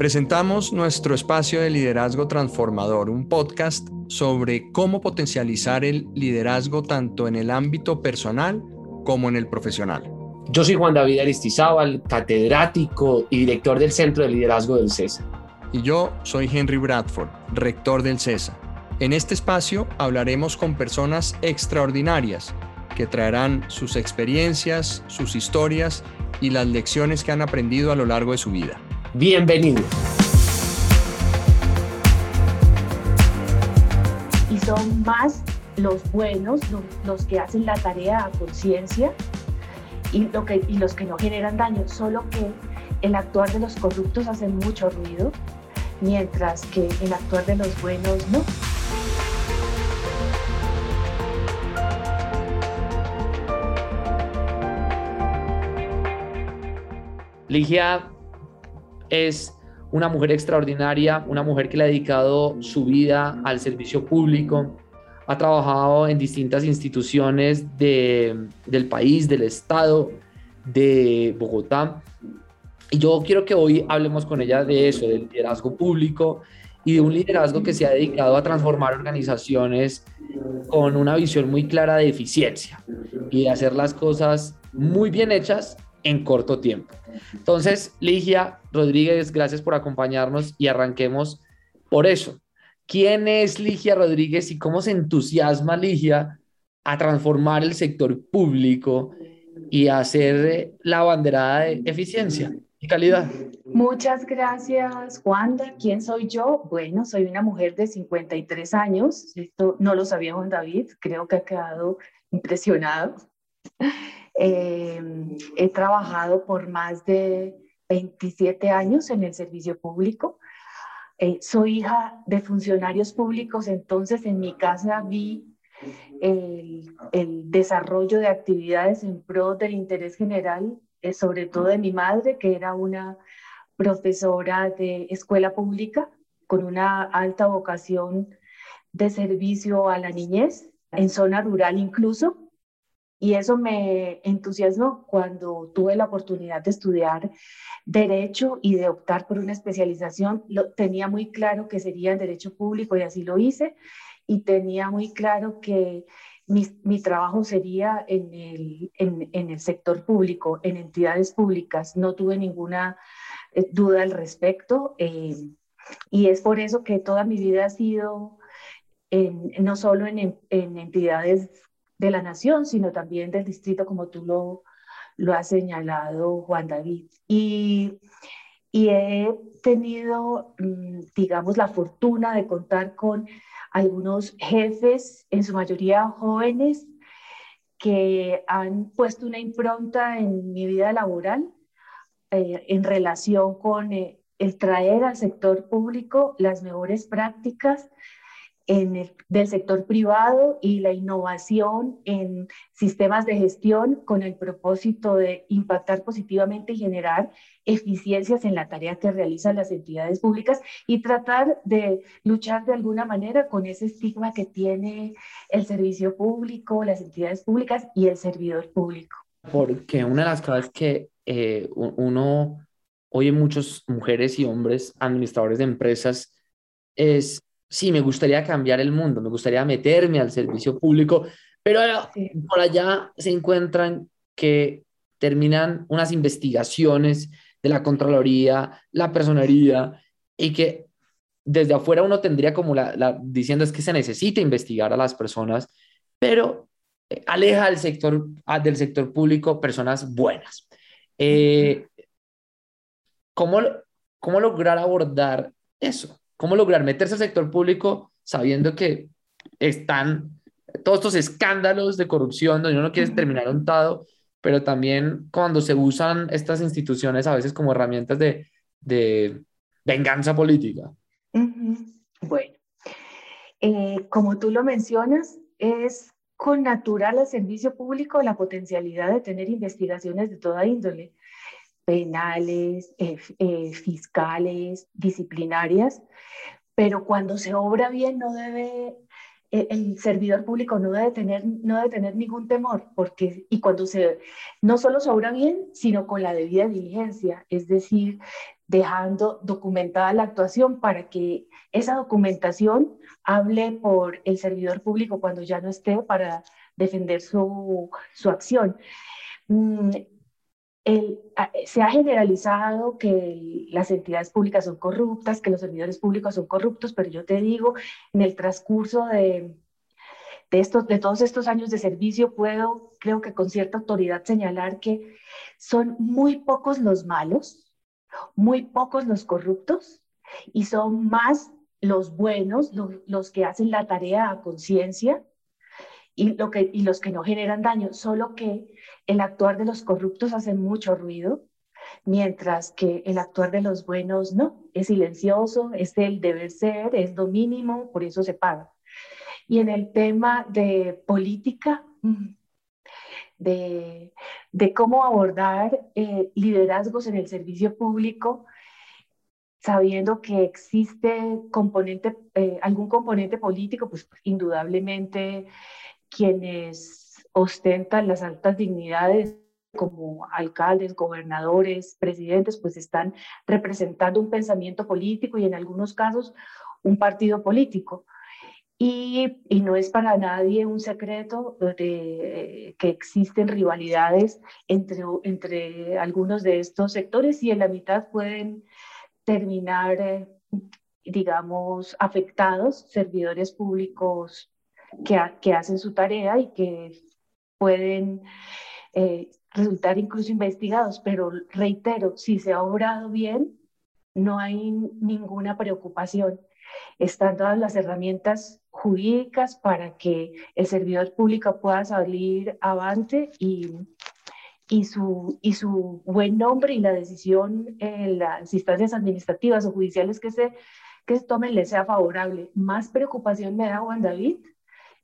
Presentamos nuestro espacio de liderazgo transformador, un podcast sobre cómo potencializar el liderazgo tanto en el ámbito personal como en el profesional. Yo soy Juan David Aristizábal, catedrático y director del Centro de Liderazgo del CESA. Y yo soy Henry Bradford, rector del CESA. En este espacio hablaremos con personas extraordinarias que traerán sus experiencias, sus historias y las lecciones que han aprendido a lo largo de su vida. Bienvenido. Y son más los buenos, los, que hacen la tarea a conciencia y, lo que, y los que no generan daño, solo que el actuar de los corruptos hace mucho ruido, mientras que el actuar de los buenos no. Ligia es una mujer extraordinaria, una mujer que le ha dedicado su vida al servicio público, ha trabajado en distintas instituciones del país, del estado, de Bogotá. Y yo quiero que hoy hablemos con ella de eso, del liderazgo público y de un liderazgo que se ha dedicado a transformar organizaciones con una visión muy clara de eficiencia y de hacer las cosas muy bien hechas en corto tiempo. Entonces, Ligia Rodríguez, gracias por acompañarnos y arranquemos por eso. ¿Quién es Ligia Rodríguez y cómo se entusiasma Ligia a transformar el sector público y a hacer la banderada de eficiencia y calidad? Muchas gracias, Wanda. ¿Quién soy yo? Bueno, soy una mujer de 53 años. Esto no lo sabía Juan David, creo que ha quedado impresionado. Em, he trabajado por más de 27 años en el servicio público. Eh, soy hija de funcionarios públicos, entonces en mi casa vi el, desarrollo de actividades en pro del interés general, eh, sobre todo de mi madre, que era una profesora de escuela pública con una alta vocación de servicio a la niñez, en zona rural incluso. Y eso me entusiasmó cuando tuve la oportunidad de estudiar derecho y de optar por una especialización. Lo, tenía muy claro que sería en derecho público y así lo hice. Y tenía muy claro que mi, mi trabajo sería en el, en, el sector público, en entidades públicas. No tuve ninguna eh, duda al respecto. Eh, y es por eso que toda mi vida ha sido no solo en, en entidades de la nación, sino también del distrito, como tú lo, lo has señalado, Juan David. Y, y he tenido, mm, digamos, la fortuna de contar con algunos jefes, en su mayoría jóvenes, que han puesto una impronta en mi vida laboral eh, en relación con eh, el traer al sector público las mejores prácticas del sector privado y la innovación en sistemas de gestión con el propósito de impactar positivamente y generar eficiencias en la tarea que realizan las entidades públicas y tratar de luchar de alguna manera con ese estigma que tiene el servicio público, las entidades públicas y el servidor público. Porque una de las cosas que eh, uno oye muchas mujeres y hombres administradores de empresas es sí, me gustaría cambiar el mundo, me gustaría meterme al servicio público, pero por allá se encuentran que terminan unas investigaciones de la Contraloría, la Personería, y que desde afuera uno tendría como la, diciendo es que se necesita investigar a las personas, pero eh, aleja del sector, del sector público personas buenas. Eh, ¿cómo, ¿Cómo lograr abordar eso? ¿Cómo lograr meterse al sector público sabiendo que están todos estos escándalos de corrupción donde uno no quiere terminar untado, pero también cuando se usan estas instituciones a veces como herramientas de, de venganza política? Bueno, eh, como tú lo mencionas, es con natural al servicio público la potencialidad de tener investigaciones de toda índole penales, eh, eh, fiscales, disciplinarias, pero cuando se obra bien no debe, eh, el servidor público no debe tener, no debe tener ningún temor, porque, y cuando se, no solo se obra bien, sino con la debida diligencia, es decir, dejando documentada la actuación para que esa documentación hable por el servidor público cuando ya no esté para defender su, su acción. Mm, se ha generalizado que las entidades públicas son corruptas, que los servidores públicos son corruptos, pero yo te digo, en el transcurso de, de, estos, de todos estos años de servicio, puedo, creo que con cierta autoridad, señalar que son muy pocos los malos, muy pocos los corruptos y son más los buenos, los, que hacen la tarea a conciencia y, lo que, y los que no generan daño, solo que el actuar de los corruptos hace mucho ruido, mientras que el actuar de los buenos no, es silencioso, es el deber ser, es lo mínimo, por eso se paga. Y en el tema de política, mm, de, de cómo abordar eh, liderazgos en el servicio público, sabiendo que existe componente, eh, algún componente político, pues indudablemente quienes ostentan las altas dignidades como alcaldes, gobernadores, presidentes, pues están representando un pensamiento político y en algunos casos un partido político. Y, y, no es para nadie un secreto de, que existen rivalidades entre, entre algunos de estos sectores y en la mitad pueden terminar, eh, digamos, afectados servidores públicos que, que, hacen su tarea y que pueden eh, resultar incluso investigados. Pero reitero, si se ha obrado bien, no hay ninguna preocupación. Están todas las herramientas jurídicas para que el servidor público pueda salir avante y, y, su, y su buen nombre y la decisión en las instancias administrativas o judiciales que se, que se tomen le sea favorable. Más preocupación me da Juan David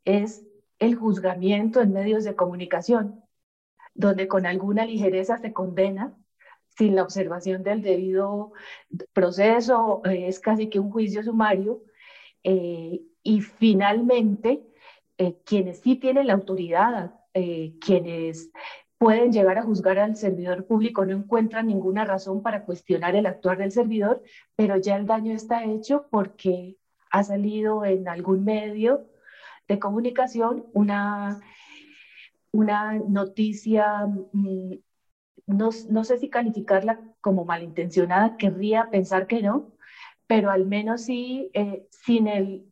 es el juzgamiento en medios de comunicación, donde con alguna ligereza se condena sin la observación del debido proceso, eh, es casi que un juicio sumario, eh, y finalmente, eh, quienes sí tienen la autoridad, quienes pueden llegar a juzgar al servidor público, no encuentran ninguna razón para cuestionar el actuar del servidor, pero ya el daño está hecho porque ha salido en algún medio de comunicación una, una noticia mm, no, no sé si calificarla como malintencionada, querría pensar que no, pero al menos sí eh, sin, el,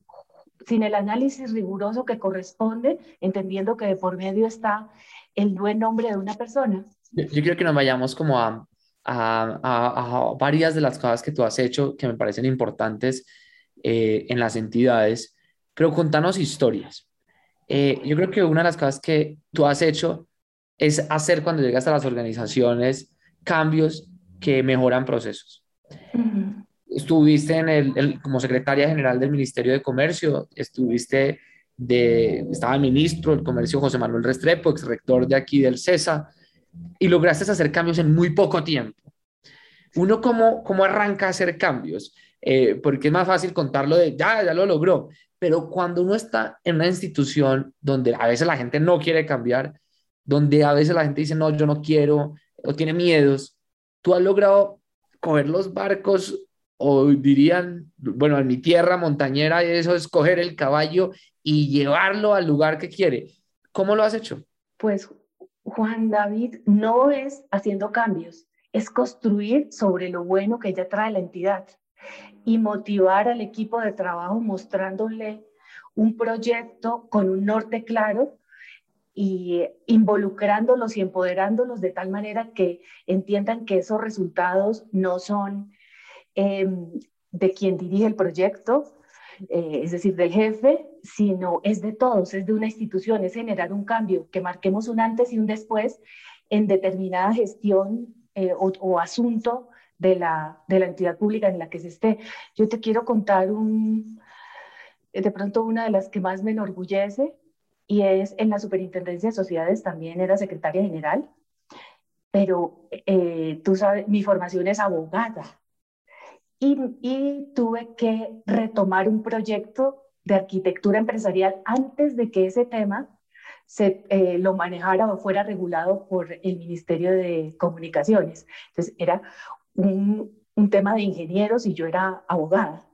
sin el análisis riguroso que corresponde, entendiendo que de por medio está el buen nombre de una persona. Yo, creo que nos vayamos como a, a, a, varias de las cosas que tú has hecho que me parecen importantes eh, en las entidades, pero contanos historias. Eh, yo creo que una de las cosas que tú has hecho es hacer cuando llegas a las organizaciones cambios que mejoran procesos. Estuviste en el, como secretaria general del Ministerio de Comercio, estuviste de, estaba el ministro del Comercio José Manuel Restrepo, ex rector de aquí del CESA, y lograste hacer cambios en muy poco tiempo. Uno, ¿cómo, cómo arranca a hacer cambios? Eh, porque es más fácil contarlo de, ya, ya lo logró, pero cuando uno está en una institución donde a veces la gente no quiere cambiar, donde a veces la gente dice, no, yo no quiero, o tiene miedos, tú has logrado coger los barcos, o dirían, bueno, en mi tierra montañera, eso es coger el caballo y llevarlo al lugar que quiere. ¿Cómo lo has hecho? Pues, Juan David, no es haciendo cambios, es construir sobre lo bueno que ya trae la entidad y motivar al equipo de trabajo mostrándole un proyecto con un norte claro y involucrándolos y empoderándolos de tal manera que entiendan que esos resultados no son em, de quien dirige el proyecto, eh, es decir, del jefe, sino es de todos, es de una institución, es generar un cambio, que marquemos un antes y un después en determinada gestión eh, o, o, asunto de la, de la entidad pública en la que se esté. Yo te quiero contar un, de pronto una de las que más me enorgullece, y es en la Superintendencia de Sociedades también era secretaria general, pero eh, tú sabes, mi formación es abogada y, y, tuve que retomar un proyecto de arquitectura empresarial antes de que ese tema se eh, lo manejara o fuera regulado por el Ministerio de Comunicaciones. Entonces era un, tema de ingenieros y yo era abogada.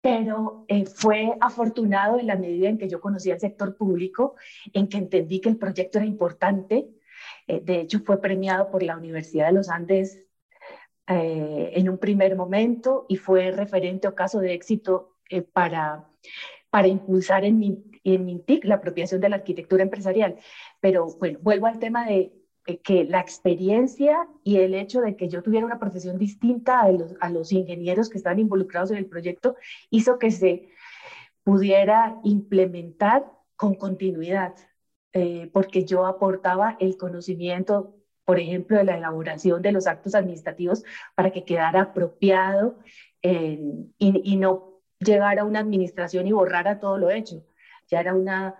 Pero eh, fue afortunado en la medida en que yo conocía el sector público, en que entendí que el proyecto era importante. Eh, de hecho, fue premiado por la Universidad de los Andes eh, en un primer momento y fue referente o caso de éxito para, para impulsar en, en MINTIC la apropiación de la arquitectura empresarial. Pero bueno, vuelvo al tema de que la experiencia y el hecho de que yo tuviera una profesión distinta a los, a los ingenieros que estaban involucrados en el proyecto hizo que se pudiera implementar con continuidad, eh, porque yo aportaba el conocimiento, por ejemplo, de la elaboración de los actos administrativos para que quedara apropiado y, y no llegara a una administración y borrara todo lo hecho. Ya era una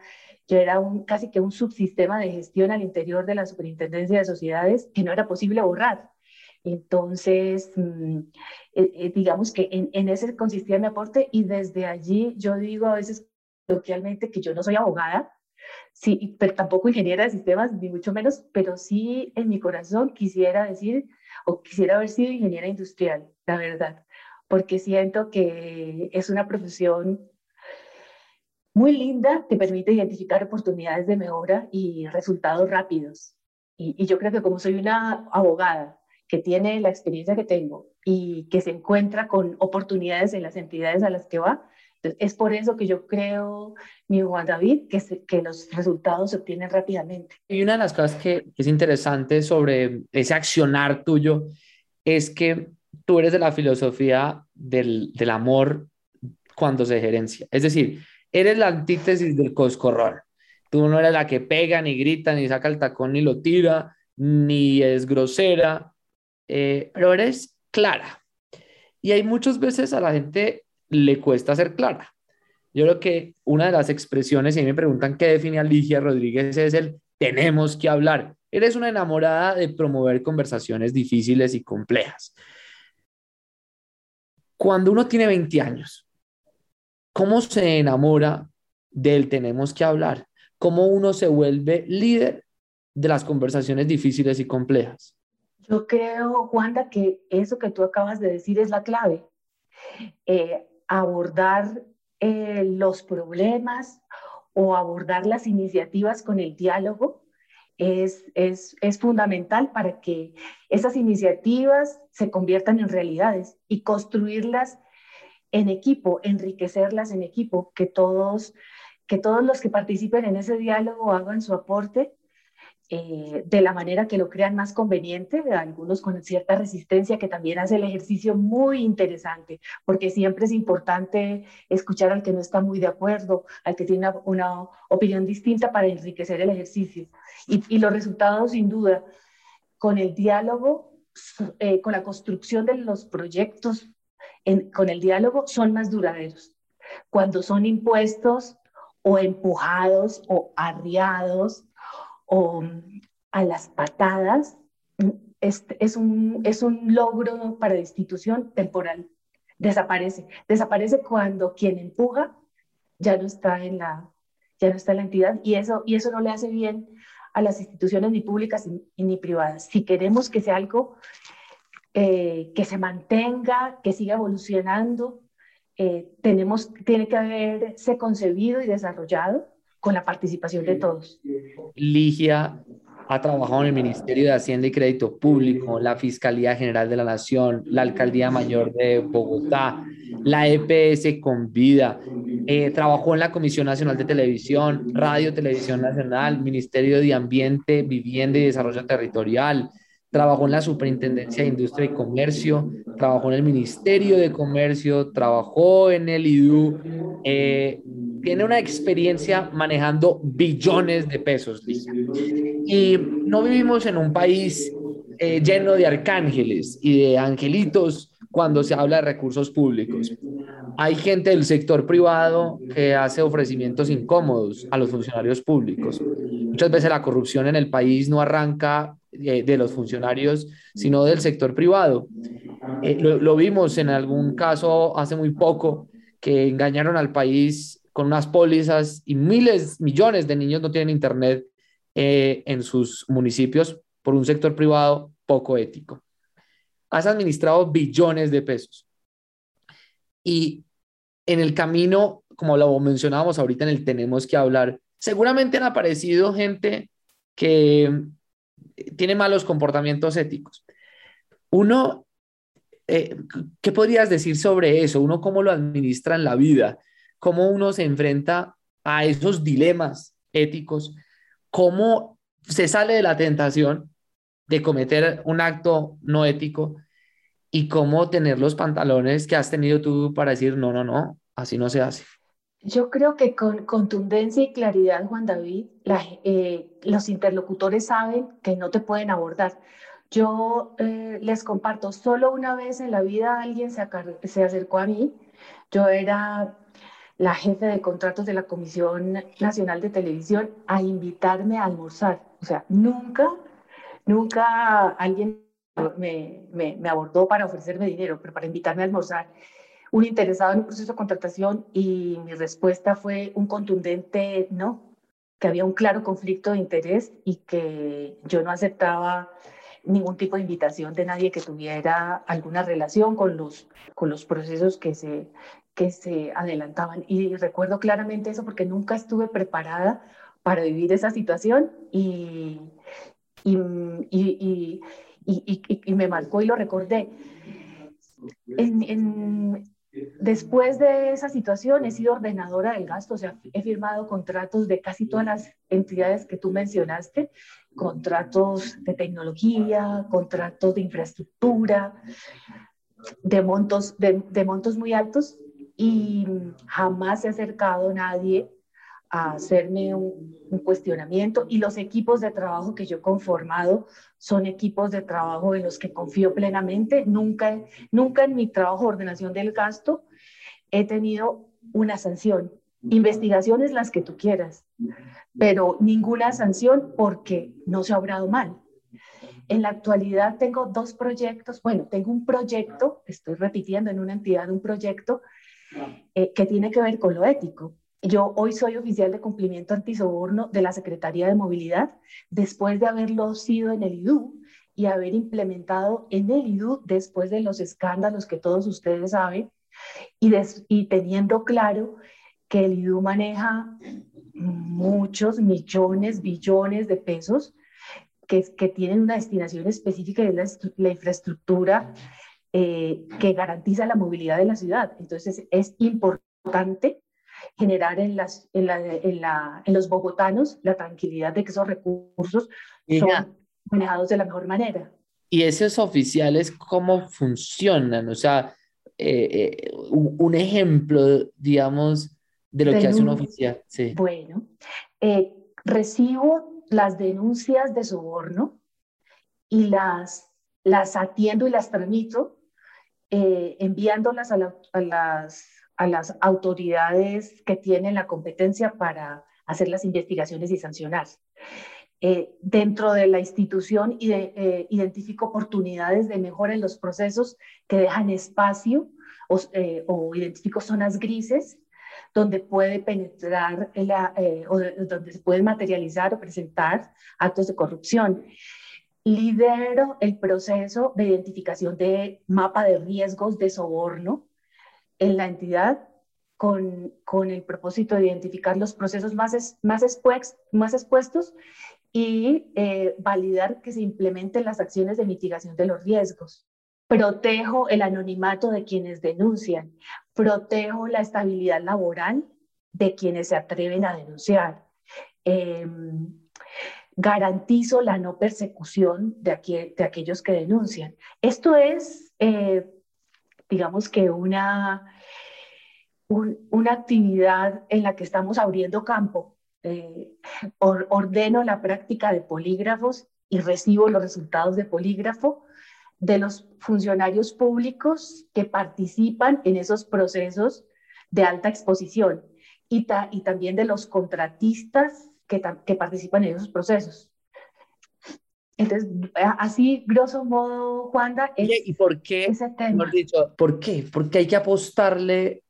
yo era un, casi que un subsistema de gestión al interior de la Superintendencia de Sociedades que no era posible borrar. Entonces, mm, eh, eh, digamos que en, en, ese consistía mi aporte y desde allí yo digo a veces coloquialmente que yo no soy abogada, sí, pero tampoco ingeniera de sistemas, ni mucho menos, pero sí en mi corazón quisiera decir o quisiera haber sido ingeniera industrial, la verdad, porque siento que es una profesión muy linda, te permite identificar oportunidades de mejora y resultados rápidos. Y, yo creo que como soy una abogada que tiene la experiencia que tengo y que se encuentra con oportunidades en las entidades a las que va, es por eso que yo creo, mi Juan David, que, que los resultados se obtienen rápidamente. Y una de las cosas que, es interesante sobre ese accionar tuyo es que tú eres de la filosofía del, del amor cuando se gerencia. Es decir, Eres la antítesis del coscorrón. Tú no eres la que pega, ni grita, ni saca el tacón, ni lo tira, ni es grosera, eh, pero eres clara. Y hay muchas veces a la gente le cuesta ser clara. Yo creo que una de las expresiones, y me preguntan qué define a Ligia Rodríguez, es el tenemos que hablar. Eres una enamorada de promover conversaciones difíciles y complejas. Cuando uno tiene 20 años ¿Cómo se enamora del tenemos que hablar? ¿Cómo uno se vuelve líder de las conversaciones difíciles y complejas? Yo creo, Juanda, que eso que tú acabas de decir es la clave. Eh, abordar eh, los problemas o abordar las iniciativas con el diálogo es, es, es, fundamental para que esas iniciativas se conviertan en realidades y construirlas en equipo, enriquecerlas en equipo, que todos, que todos los que participen en ese diálogo hagan su aporte eh, de la manera que lo crean más conveniente, algunos con cierta resistencia, que también hace el ejercicio muy interesante, porque siempre es importante escuchar al que no está muy de acuerdo, al que tiene una, opinión distinta para enriquecer el ejercicio. Y, los resultados, sin duda, con el diálogo, eh, con la construcción de los proyectos con el diálogo son más duraderos. Cuando son impuestos o empujados o arriados o mm, a las patadas, mm, es, es, un, es un logro para la institución temporal. Desaparece. Desaparece cuando quien empuja ya no está en la, ya no está en la entidad y eso, y eso no le hace bien a las instituciones ni públicas ni privadas. Si queremos que sea algo eh, que se mantenga, que siga evolucionando. Eh, tenemos, tiene que haberse concebido y desarrollado con la participación de todos. Ligia ha trabajado en el Ministerio de Hacienda y Crédito Público, la Fiscalía General de la Nación, la Alcaldía Mayor de Bogotá, la EPS con vida, eh, trabajó en la Comisión Nacional de Televisión, Radio Televisión Nacional, Ministerio de Ambiente, Vivienda y Desarrollo Territorial, trabajó en la Superintendencia de Industria y Comercio, trabajó en el Ministerio de Comercio, trabajó en el IDU, eh, tiene una experiencia manejando billones de pesos. Y no vivimos en un país eh, lleno de arcángeles y de angelitos cuando se habla de recursos públicos. Hay gente del sector privado que hace ofrecimientos incómodos a los funcionarios públicos. Muchas veces la corrupción en el país no arranca de los funcionarios, sino del sector privado. Eh, lo, vimos en algún caso hace muy poco, que engañaron al país con unas pólizas y miles, millones de niños no tienen internet eh, en sus municipios por un sector privado poco ético. has administrado billones de pesos. Y en el camino, como lo mencionábamos ahorita en el tenemos que hablar, seguramente han aparecido gente que tiene malos comportamientos éticos. Uno, eh, ¿qué podrías decir sobre eso? Uno, ¿cómo lo administra en la vida? ¿Cómo uno se enfrenta a esos dilemas éticos? ¿Cómo se sale de la tentación de cometer un acto no ético? ¿Y cómo tener los pantalones que has tenido tú para decir, no, no, no, así no se hace? Yo creo que con contundencia y claridad, Juan David, eh, los interlocutores saben que no te pueden abordar. Yo eh, les comparto, solo una vez en la vida alguien se, se acercó a mí. Yo era la jefe de contratos de la Comisión Nacional de Televisión a invitarme a almorzar. O sea, nunca, nunca alguien me, me, me abordó para ofrecerme dinero, pero para invitarme a almorzar un interesado en un proceso de contratación y mi respuesta fue un contundente no, que había un claro conflicto de interés y que yo no aceptaba ningún tipo de invitación de nadie que tuviera alguna relación con los, con los procesos que se, que se adelantaban. Y recuerdo claramente eso porque nunca estuve preparada para vivir esa situación y, y, y, y me marcó y lo recordé. En, en, Después de esa situación he sido ordenadora del gasto, o sea, he firmado contratos de casi todas las entidades que tú mencionaste, contratos de tecnología, contratos de infraestructura, de montos, de, montos muy altos y jamás se ha acercado nadie a hacerme un, cuestionamiento y los equipos de trabajo que yo he conformado son equipos de trabajo en los que confío plenamente. Nunca, nunca en mi trabajo de ordenación del gasto he tenido una sanción. Investigaciones las que tú quieras, pero ninguna sanción porque no se ha obrado mal. En la actualidad tengo dos proyectos, bueno, tengo un proyecto, estoy repitiendo en una entidad un proyecto eh, que tiene que ver con lo ético yo hoy soy oficial de cumplimiento antisoborno de la Secretaría de Movilidad, después de haberlo sido en el IDU y haber implementado en el IDU después de los escándalos que todos ustedes saben y, y teniendo claro que el IDU maneja muchos millones, billones de pesos que, tienen una destinación específica de la, la infraestructura eh, que garantiza la movilidad de la ciudad. Entonces es importante generar en, las, en, la, en, la, en los bogotanos la tranquilidad de que esos recursos son manejados de la mejor manera. ¿Y esos oficiales cómo funcionan? O sea, eh, eh, un ejemplo, digamos, de lo que hace un oficial. Sí. Bueno, eh, recibo las denuncias de soborno y las, las atiendo y las tramito, enviándolas a, a las a las autoridades que tienen la competencia para hacer las investigaciones y sancionar. Eh, dentro de la institución y eh, identifico oportunidades de mejora en los procesos que dejan espacio o, eh, identifico zonas grises donde puede penetrar o donde se pueden materializar o presentar actos de corrupción. Lidero el proceso de identificación de mapa de riesgos de soborno en la entidad con, con el propósito de identificar los procesos más, más, más expuestos y eh, validar que se implementen las acciones de mitigación de los riesgos. Protejo el anonimato de quienes denuncian, protejo la estabilidad laboral de quienes se atreven a denunciar. Em, garantizo la no persecución de, de, aquellos que denuncian. Esto es eh, digamos que una, una actividad en la que estamos abriendo campo. Eh, ordeno la práctica de polígrafos y recibo los resultados de polígrafo de los funcionarios públicos que participan en esos procesos de alta exposición y, y también de los contratistas que, que participan en esos procesos. Entonces, así, grosso modo, Juanda, es ¿Y por qué, ese tema. Dicho, ¿por qué? Porque hay que apostarle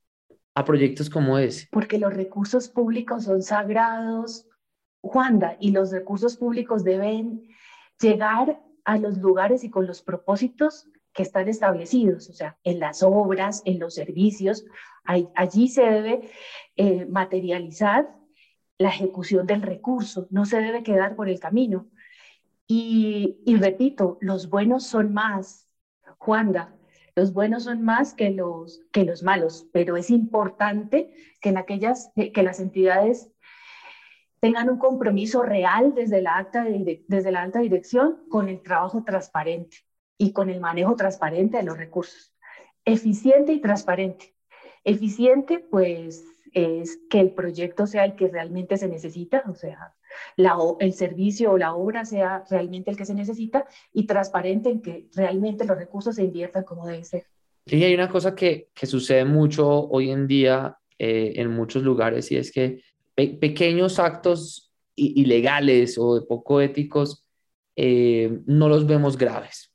a proyectos como ese. Porque los recursos públicos son sagrados, Juanda, y los recursos públicos deben llegar a los lugares y con los propósitos que están establecidos, o sea, en las obras, en los servicios, allí se debe eh, materializar la ejecución del recurso, no se debe quedar por el camino. Y, repito, los buenos son más, Juanda, los buenos son más que los, que los malos, pero es importante que, en aquellas, que las entidades tengan un compromiso real desde la, alta desde la alta dirección con el trabajo transparente y con el manejo transparente de los recursos. Eficiente y transparente. Eficiente, pues, es que el proyecto sea el que realmente se necesita, o sea, el servicio o la obra sea realmente el que se necesita y transparente en que realmente los recursos se inviertan como debe ser. Y hay una cosa que, que sucede mucho hoy en día eh, en muchos lugares y es que pequeños actos ilegales o de poco éticos eh, no los vemos graves.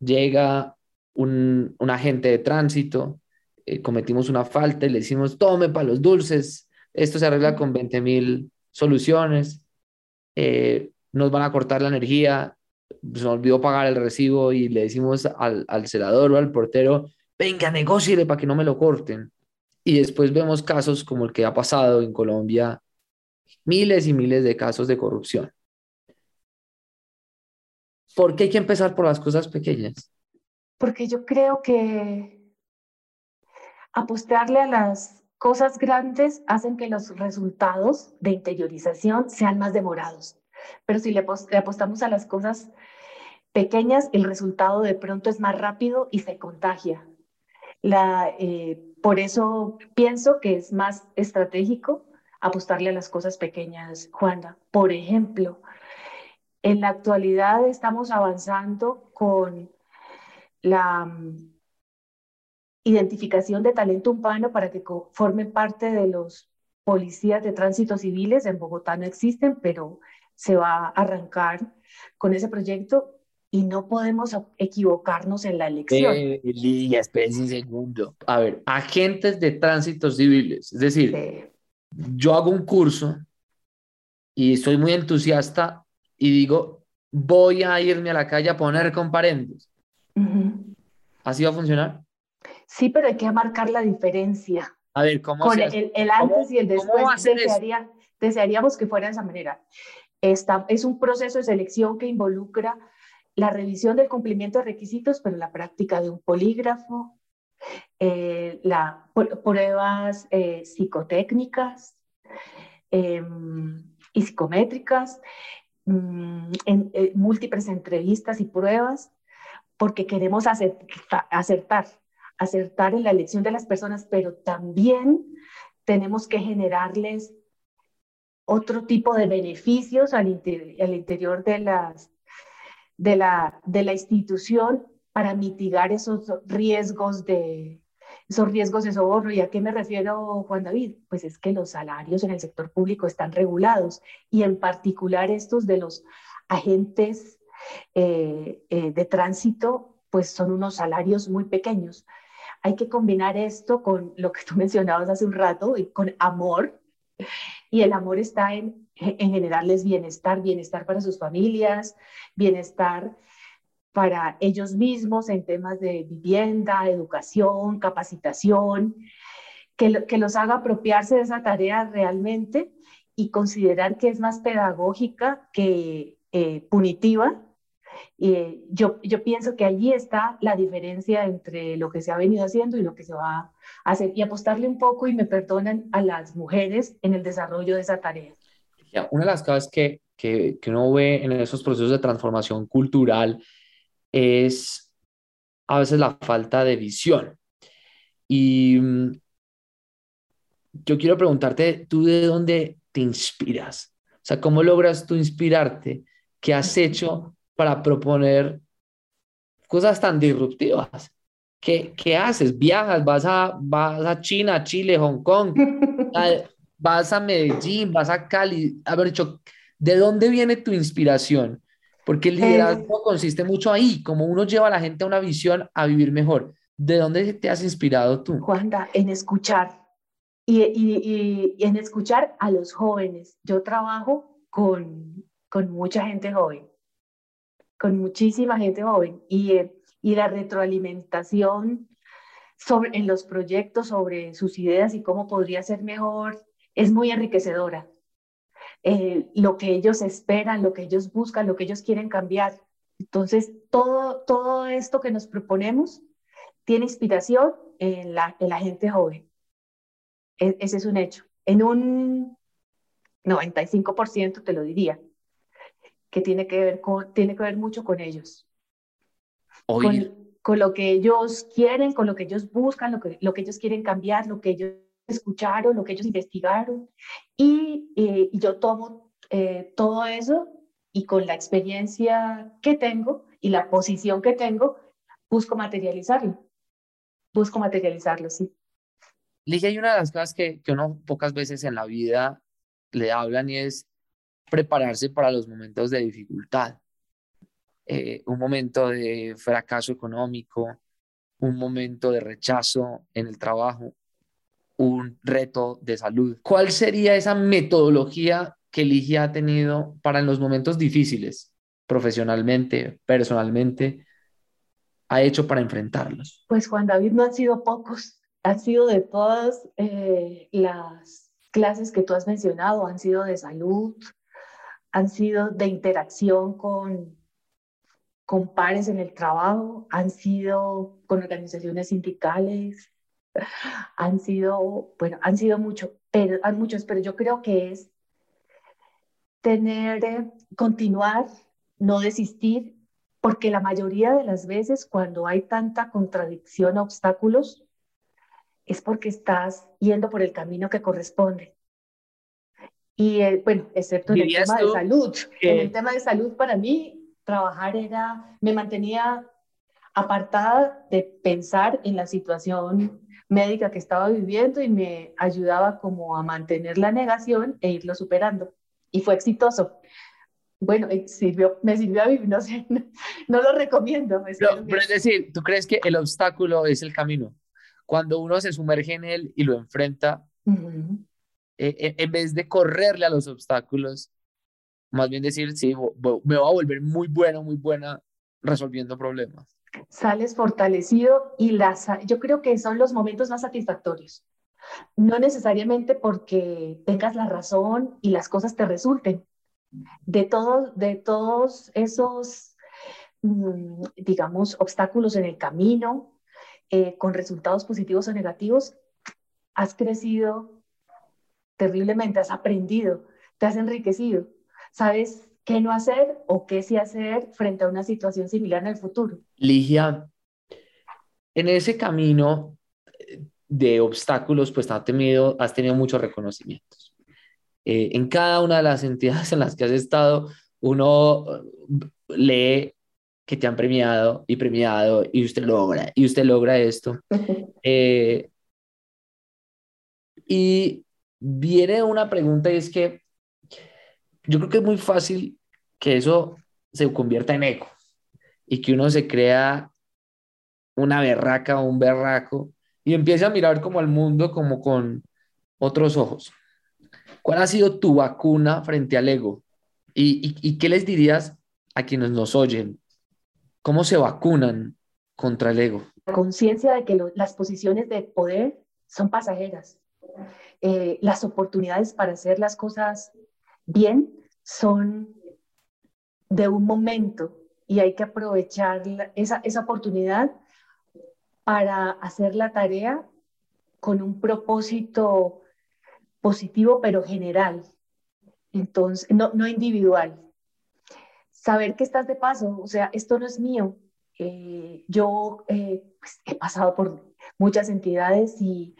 Llega un, un agente de tránsito, eh, cometimos una falta y le decimos, tome para los dulces, esto se arregla con 20 mil soluciones, eh, nos van a cortar la energía, se nos olvidó pagar el recibo y le decimos al, al celador o al portero, venga, negociele para que no me lo corten. Y después vemos casos como el que ha pasado en Colombia, miles y miles de casos de corrupción. ¿Por qué hay que empezar por las cosas pequeñas? Porque yo creo que apostarle a las cosas grandes hacen que los resultados de interiorización sean más demorados. Pero si le, apostamos a las cosas pequeñas, el resultado de pronto es más rápido y se contagia. La, eh, por eso pienso que es más estratégico apostarle a las cosas pequeñas, Juana. Por ejemplo, en la actualidad estamos avanzando con la mm, identificación de talento humano para que formen parte de los policías de tránsito civiles. En Bogotá no existen, pero se va a arrancar con ese proyecto y no podemos equivocarnos en la elección. Eh, Lidia, espérense un segundo. A ver, agentes de tránsito civiles, es decir, yo hago un curso y soy muy entusiasta y digo, voy a irme a la calle a poner comparendos. ¿Así va a funcionar? Sí, pero hay que marcar la diferencia. A ver, ¿cómo Con el, el, antes y el después desearía, desearíamos que fuera de esa manera. Esta, es un proceso de selección que involucra la revisión del cumplimiento de requisitos, pero la práctica de un polígrafo, eh, las pruebas eh, psicotécnicas em, y psicométricas, mm, en, eh, múltiples entrevistas y pruebas, porque queremos acertar, acertar, acertar en la elección de las personas, pero también tenemos que generarles otro tipo de beneficios al, interior de las de la, de la institución para mitigar esos riesgos de esos riesgos de soborno. ¿Y a qué me refiero, Juan David? Pues es que los salarios en el sector público están regulados y en particular estos de los agentes eh, eh, de tránsito, pues son unos salarios muy pequeños. Hay que combinar esto con lo que tú mencionabas hace un rato, y con amor. Y el amor está en en generarles bienestar, bienestar para sus familias, bienestar para ellos mismos en temas de vivienda, educación, capacitación, que, que los haga apropiarse de esa tarea realmente y considerar que es más pedagógica que eh, punitiva. Y yo, yo pienso que allí está la diferencia entre lo que se ha venido haciendo y lo que se va a hacer y apostarle un poco, y me perdonan, a las mujeres en el desarrollo de esa tarea. Una de las cosas que, que, que uno ve en esos procesos de transformación cultural es a veces la falta de visión. Y mm, yo quiero preguntarte, ¿tú de dónde te inspiras? O sea, ¿cómo logras tú inspirarte? ¿Qué has hecho para proponer cosas tan disruptivas? ¿Qué, qué haces? ¿Viajas? ¿Vas a, ¿Vas a China, Chile, Hong Kong? vas a Medellín, vas a Cali, haber dicho, ¿de dónde viene tu inspiración? Porque el liderazgo consiste mucho ahí, como uno lleva a la gente a una visión a vivir mejor. ¿De dónde te has inspirado tú? Juanda, en escuchar y, y, y en escuchar a los jóvenes. Yo trabajo con, con mucha gente joven, con muchísima gente joven y, y la retroalimentación sobre, en los proyectos sobre sus ideas y cómo podría ser mejor es muy enriquecedora. Eh, lo que ellos esperan, lo que ellos buscan, lo que ellos quieren cambiar. Entonces, todo, todo esto que nos proponemos tiene inspiración en la, en la gente joven. E, ese es un hecho. En un 95% te lo diría, que tiene que ver, con, tiene que ver mucho con ellos. Con, con, lo que ellos quieren, con lo que ellos buscan, lo que, lo que ellos quieren cambiar, lo que ellos escucharon, lo que ellos investigaron. Y, eh, yo tomo eh, todo eso y con la experiencia que tengo y la posición que tengo, busco materializarlo. Busco materializarlo, sí. Ligia, hay una de las cosas que, que uno pocas veces en la vida le hablan y es prepararse para los momentos de dificultad. Eh, un momento de fracaso económico, un momento de rechazo en el trabajo, un reto de salud. ¿Cuál sería esa metodología que Ligia ha tenido para en los momentos difíciles, profesionalmente, personalmente, ha hecho para enfrentarlos? Pues Juan David no han sido pocos, han sido de todas eh, las clases que tú has mencionado, han sido de salud, han sido de interacción con, con pares en el trabajo, han sido con organizaciones sindicales, han sido, bueno, han sido mucho, pero, han muchos, pero yo creo que es tener, eh, continuar, no desistir, porque la mayoría de las veces cuando hay tanta contradicción, obstáculos, es porque estás yendo por el camino que corresponde. Y eh, bueno, excepto en el tema de salud. En el tema de salud, para mí, trabajar era, me mantenía apartada de pensar en la situación médica que estaba viviendo y me ayudaba como a mantener la negación e irlo superando. Y fue exitoso. Bueno, eh, sirvió, me sirvió a vivir, no sé, no, lo recomiendo. pero es decir, ¿tú crees que el obstáculo es el camino? Cuando uno se sumerge en él y lo enfrenta, eh, en vez de correrle a los obstáculos, más bien decir, sí, me voy a volver muy bueno, muy buena resolviendo problemas sales fortalecido y las, yo creo que son los momentos más satisfactorios. No necesariamente porque tengas la razón y las cosas te resulten. De, todo, de todos esos, mm, digamos, obstáculos en el camino, eh, con resultados positivos o negativos, has crecido terriblemente, has aprendido, te has enriquecido. Sabes qué no hacer o qué sí hacer frente a una situación similar en el futuro. Ligia, en ese camino de obstáculos, pues has tenido, has tenido muchos reconocimientos. Eh, en cada una de las entidades en las que has estado, uno lee que te han premiado y premiado y usted logra, y usted logra esto. Eh, y viene una pregunta y es que yo creo que es muy fácil que eso se convierta en eco y que uno se crea una berraca o un berraco y empiece a mirar como al mundo como con otros ojos. ¿Cuál ha sido tu vacuna frente al ego? ¿Y, qué les dirías a quienes nos oyen? ¿Cómo se vacunan contra el ego? La conciencia de que las posiciones de poder son pasajeras. Eh, las oportunidades para hacer las cosas bien son de un momento y hay que aprovechar esa, esa oportunidad para hacer la tarea con un propósito positivo pero general, entonces no, no individual. Saber que estás de paso, o sea, esto no es mío. Eh, yo eh, pues, he pasado por muchas entidades y,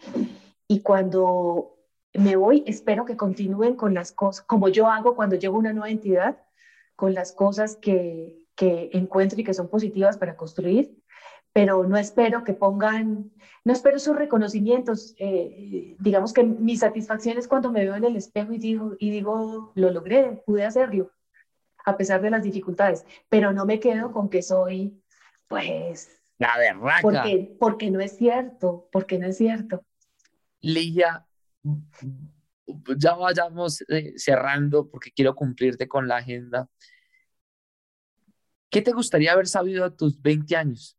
y cuando me voy, espero que continúen con las cosas, como yo hago cuando llego a una nueva entidad, con las cosas que, que encuentro y que son positivas para construir, pero no espero que pongan, no espero sus reconocimientos. Eh, digamos que mi satisfacción es cuando me veo en el espejo y digo, y digo, lo logré, pude hacerlo, a pesar de las dificultades, pero no me quedo con que soy, pues... La verdad. Porque, porque no es cierto, porque no es cierto. Ligia, ya vayamos eh, cerrando porque quiero cumplirte con la agenda. ¿Qué te gustaría haber sabido a tus 20 años?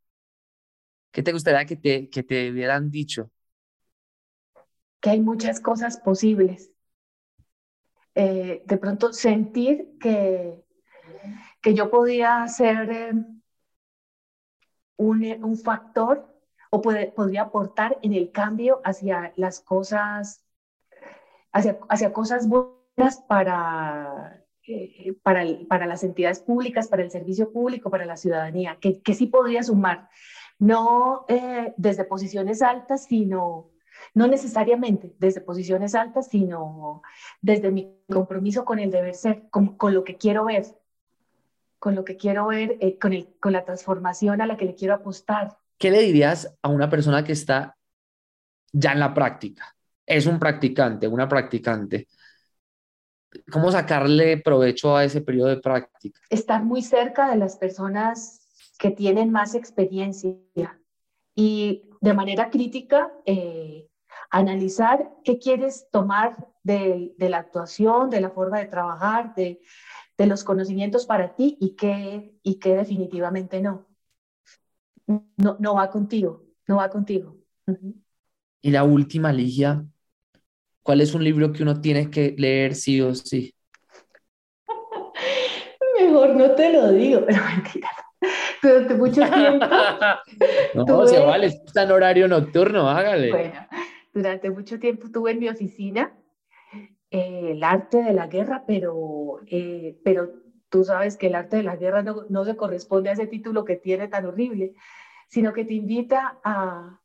¿Qué te gustaría que te, que te hubieran dicho? Que hay muchas cosas posibles. Eh, de pronto sentir que, que yo podía ser eh, un, un, factor o podría aportar en el cambio hacia las cosas, hacia, hacia cosas buenas para, eh, para, para, las entidades públicas, para el servicio público, para la ciudadanía, que, que sí podría sumar, no eh, desde posiciones altas, sino, no necesariamente desde posiciones altas, sino desde mi compromiso con el deber ser, con, con lo que quiero ver, con lo que quiero ver, eh, con, el, con la transformación a la que le quiero apostar. ¿Qué le dirías a una persona que está ya en la práctica? Es un practicante, una practicante ¿Cómo sacarle provecho a ese periodo de práctica? Estar muy cerca de las personas que tienen más experiencia y de manera crítica eh, analizar qué quieres tomar de, la actuación, de la forma de trabajar, de, los conocimientos para ti y qué, y qué definitivamente no. No. No va contigo, no va contigo. Y la última, Ligia, ¿Cuál es un libro que uno tiene que leer sí o sí? Mejor no te lo digo, pero mentira. Durante mucho tiempo. no, se vale, está en horario nocturno, hágale. Bueno, durante mucho tiempo tuve en mi oficina eh, el arte de la guerra, pero, eh, pero tú sabes que el arte de la guerra no, no se corresponde a ese título que tiene tan horrible, sino que te invita a,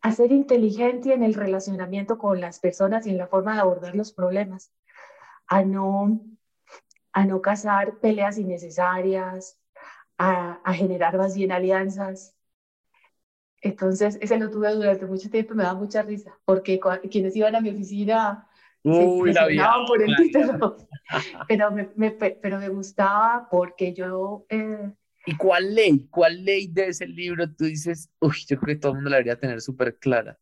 a ser inteligente en el relacionamiento con las personas y en la forma de abordar los problemas, a no, a no cazar peleas innecesarias, a, a generar más bien alianzas. Entonces, ese lo tuve durante mucho tiempo y me da mucha risa, porque quienes iban a mi oficina Uy, se por el título, pero me, pero me gustaba porque yo... Eh, ¿Y cuál ley? ¿Cuál ley de ese libro tú dices, uy, yo creo que todo el mundo la debería tener súper clara?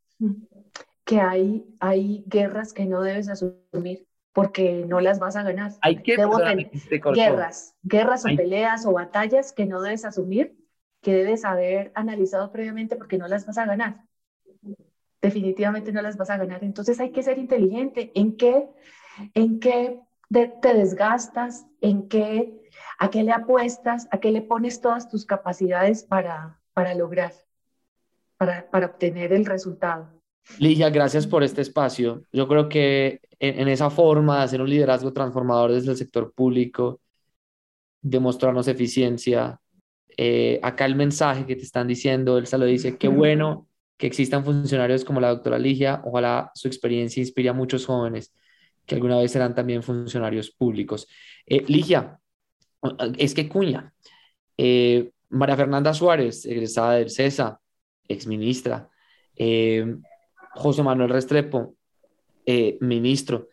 Que hay, hay guerras que no debes asumir porque no las vas a ganar. Hay que guerras, guerras o peleas o batallas que no debes asumir, que debes haber analizado previamente porque no las vas a ganar. Definitivamente no las vas a ganar. Entonces hay que ser inteligente. ¿En qué, en qué te desgastas? ¿En qué ¿A qué le apuestas? ¿A qué le pones todas tus capacidades para, para lograr, para, para obtener el resultado? Ligia, gracias por este espacio. Yo creo que en, esa forma de hacer un liderazgo transformador desde el sector público, demostrarnos eficiencia, eh, acá el mensaje que te están diciendo, Elsa lo dice, qué bueno que existan funcionarios como la doctora Ligia, ojalá su experiencia inspire a muchos jóvenes que alguna vez serán también funcionarios públicos. Eh, Ligia, es que cuña. Eh, María Fernanda Suárez, egresada del CESA, exministra. Eh, José Manuel Restrepo, eh, ministro.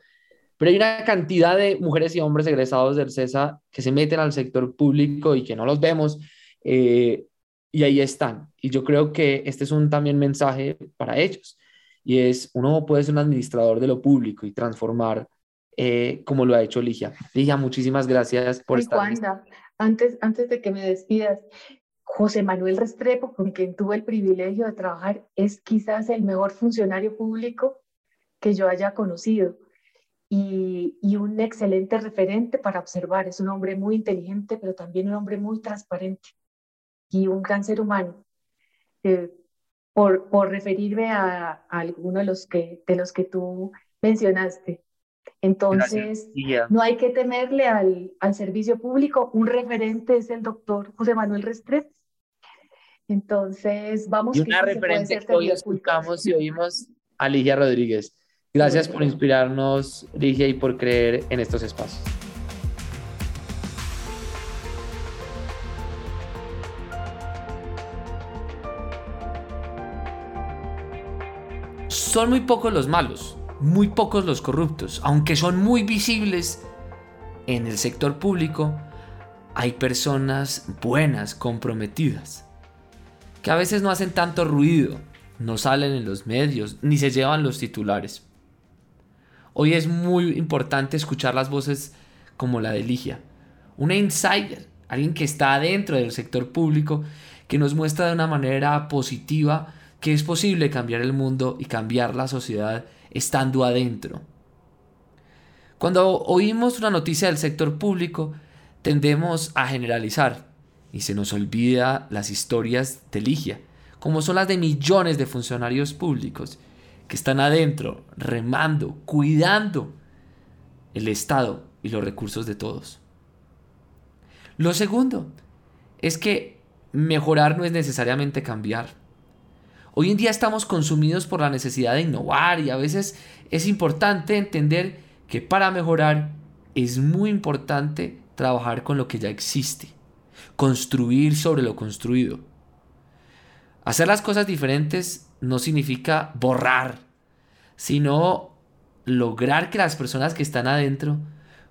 Pero hay una cantidad de mujeres y hombres egresados del CESA que se meten al sector público y que no los vemos. y ahí están. Y yo creo que este es un también mensaje para ellos. Y es, uno puede ser un administrador de lo público y transformar eh, como lo ha hecho Ligia. Ligia, muchísimas gracias por estar. Wanda, antes, antes de que me despidas, José Manuel Restrepo, con quien tuve el privilegio de trabajar, es quizás el mejor funcionario público que yo haya conocido y, y, un excelente referente para observar. Es un hombre muy inteligente, pero también un hombre muy transparente y un gran ser humano. Eh, por, por, referirme a, a alguno de los, que, de los que tú mencionaste. Entonces, no hay que temerle al, al, servicio público. Un referente es el doctor José Manuel Restrepo. Entonces, vamos. Y una referente que hoy escuchamos y oímos a Ligia Rodríguez. Gracias por inspirarnos, Ligia, y por creer en estos espacios. Son muy pocos los malos muy pocos los corruptos, aunque son muy visibles en el sector público, hay personas buenas, comprometidas, que a veces no hacen tanto ruido, no salen en los medios, ni se llevan los titulares. Hoy es muy importante escuchar las voces como la de Ligia, una insider, alguien que está adentro del sector público, que nos muestra de una manera positiva que es posible cambiar el mundo y cambiar la sociedad estando adentro. Cuando oímos una noticia del sector público, tendemos a generalizar y se nos olvida las historias de Ligia, como son las de millones de funcionarios públicos que están adentro, remando, cuidando el Estado y los recursos de todos. Lo segundo es que mejorar no es necesariamente cambiar. Hoy en día estamos consumidos por la necesidad de innovar y a veces es importante entender que para mejorar es muy importante trabajar con lo que ya existe, construir sobre lo construido. Hacer las cosas diferentes no significa borrar, sino lograr que las personas que están adentro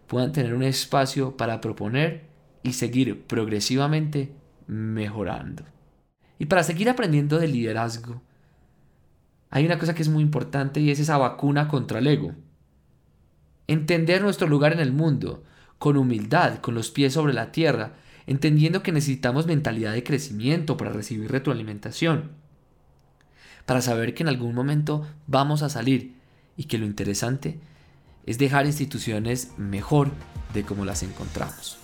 puedan tener un espacio para proponer y seguir progresivamente mejorando. Y para seguir aprendiendo de liderazgo, hay una cosa que es muy importante y es esa vacuna contra el ego. Entender nuestro lugar en el mundo, con humildad, con los pies sobre la tierra, entendiendo que necesitamos mentalidad de crecimiento para recibir retroalimentación, para saber que en algún momento vamos a salir y que lo interesante es dejar instituciones mejor de como las encontramos.